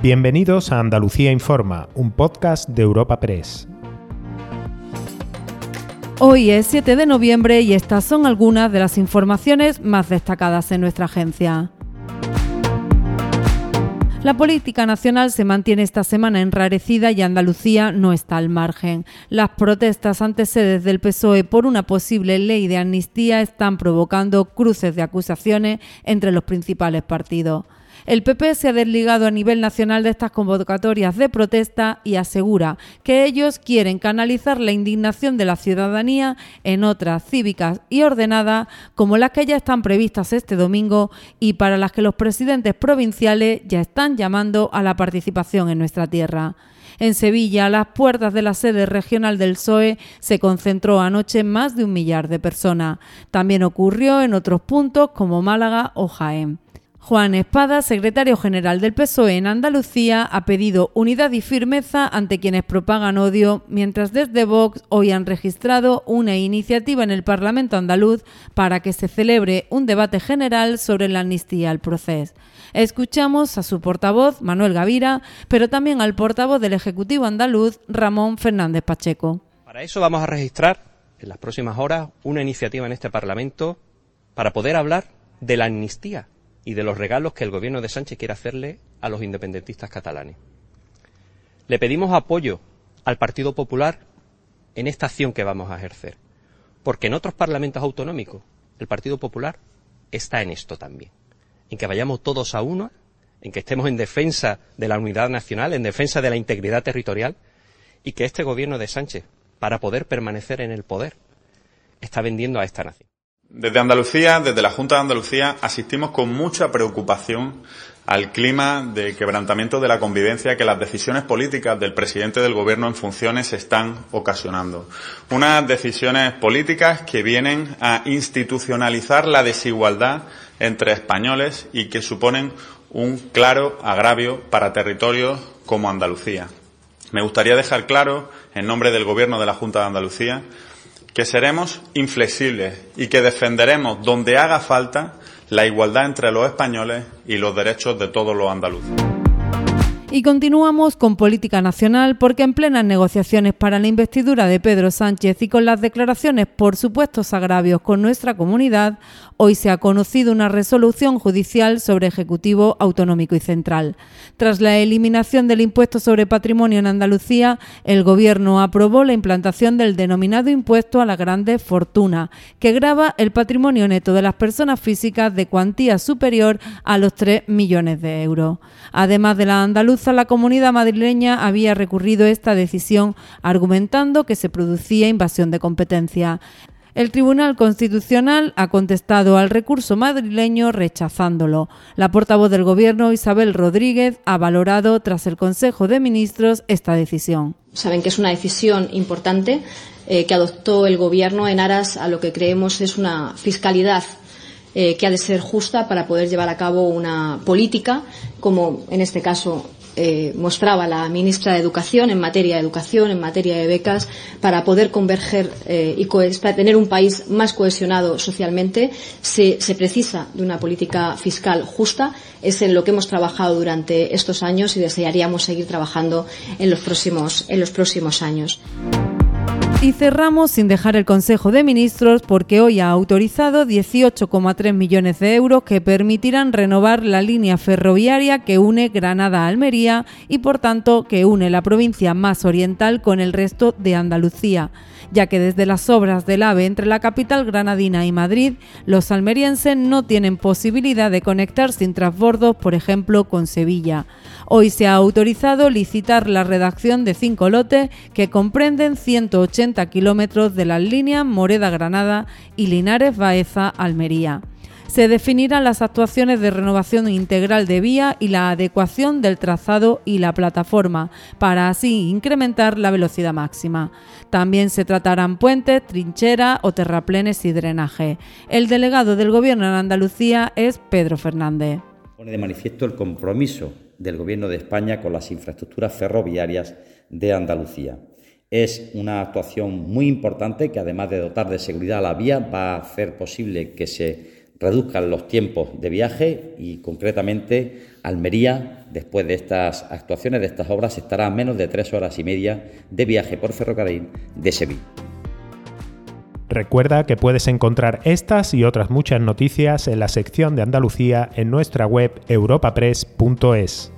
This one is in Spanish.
Bienvenidos a Andalucía Informa, un podcast de Europa Press. Hoy es 7 de noviembre y estas son algunas de las informaciones más destacadas en nuestra agencia. La política nacional se mantiene esta semana enrarecida y Andalucía no está al margen. Las protestas ante sedes del PSOE por una posible ley de amnistía están provocando cruces de acusaciones entre los principales partidos. El PP se ha desligado a nivel nacional de estas convocatorias de protesta y asegura que ellos quieren canalizar la indignación de la ciudadanía en otras cívicas y ordenadas como las que ya están previstas este domingo y para las que los presidentes provinciales ya están llamando a la participación en nuestra tierra. En Sevilla, a las puertas de la sede regional del PSOE, se concentró anoche más de un millar de personas. También ocurrió en otros puntos como Málaga o Jaén. Juan Espada, secretario general del PSOE en Andalucía, ha pedido unidad y firmeza ante quienes propagan odio, mientras desde Vox hoy han registrado una iniciativa en el Parlamento andaluz para que se celebre un debate general sobre la amnistía al proceso. Escuchamos a su portavoz, Manuel Gavira, pero también al portavoz del Ejecutivo andaluz, Ramón Fernández Pacheco. Para eso vamos a registrar en las próximas horas una iniciativa en este Parlamento para poder hablar de la amnistía y de los regalos que el gobierno de Sánchez quiere hacerle a los independentistas catalanes. Le pedimos apoyo al Partido Popular en esta acción que vamos a ejercer, porque en otros parlamentos autonómicos el Partido Popular está en esto también, en que vayamos todos a uno, en que estemos en defensa de la unidad nacional, en defensa de la integridad territorial, y que este gobierno de Sánchez, para poder permanecer en el poder, está vendiendo a esta nación. Desde Andalucía, desde la Junta de Andalucía, asistimos con mucha preocupación al clima de quebrantamiento de la convivencia que las decisiones políticas del presidente del Gobierno en funciones están ocasionando. Unas decisiones políticas que vienen a institucionalizar la desigualdad entre españoles y que suponen un claro agravio para territorios como Andalucía. Me gustaría dejar claro, en nombre del Gobierno de la Junta de Andalucía, que seremos inflexibles y que defenderemos donde haga falta la igualdad entre los españoles y los derechos de todos los andaluces. Y continuamos con política nacional porque en plenas negociaciones para la investidura de Pedro Sánchez y con las declaraciones por supuestos agravios con nuestra comunidad, hoy se ha conocido una resolución judicial sobre Ejecutivo Autonómico y Central. Tras la eliminación del impuesto sobre patrimonio en Andalucía, el Gobierno aprobó la implantación del denominado impuesto a la grande fortuna, que grava el patrimonio neto de las personas físicas de cuantía superior a los 3 millones de euros. Además de la andaluza, la comunidad madrileña había recurrido esta decisión argumentando que se producía invasión de competencia. El Tribunal Constitucional ha contestado al recurso madrileño rechazándolo. La portavoz del Gobierno, Isabel Rodríguez, ha valorado tras el Consejo de Ministros esta decisión. Saben que es una decisión importante eh, que adoptó el Gobierno en aras a lo que creemos es una fiscalidad eh, que ha de ser justa para poder llevar a cabo una política, como en este caso eh, mostraba la ministra de Educación en materia de educación, en materia de becas, para poder converger eh, y para tener un país más cohesionado socialmente, se, se, precisa de una política fiscal justa. Es en lo que hemos trabajado durante estos años y desearíamos seguir trabajando en los próximos, en los próximos años. Y cerramos sin dejar el Consejo de Ministros porque hoy ha autorizado 18,3 millones de euros que permitirán renovar la línea ferroviaria que une Granada a Almería y por tanto que une la provincia más oriental con el resto de Andalucía, ya que desde las obras del AVE entre la capital granadina y Madrid, los almerienses no tienen posibilidad de conectar sin transbordos, por ejemplo, con Sevilla. Hoy se ha autorizado licitar la redacción de cinco lotes que comprenden 180 kilómetros de las líneas Moreda-Granada y Linares-Baeza-Almería. Se definirán las actuaciones de renovación integral de vía y la adecuación del trazado y la plataforma, para así incrementar la velocidad máxima. También se tratarán puentes, trincheras o terraplenes y drenaje. El delegado del Gobierno en Andalucía es Pedro Fernández. Pone de manifiesto el compromiso del Gobierno de España con las infraestructuras ferroviarias de Andalucía. Es una actuación muy importante que además de dotar de seguridad a la vía va a hacer posible que se reduzcan los tiempos de viaje y concretamente Almería, después de estas actuaciones, de estas obras, estará a menos de tres horas y media de viaje por ferrocarril de Sevilla. Recuerda que puedes encontrar estas y otras muchas noticias en la sección de Andalucía en nuestra web europapress.es.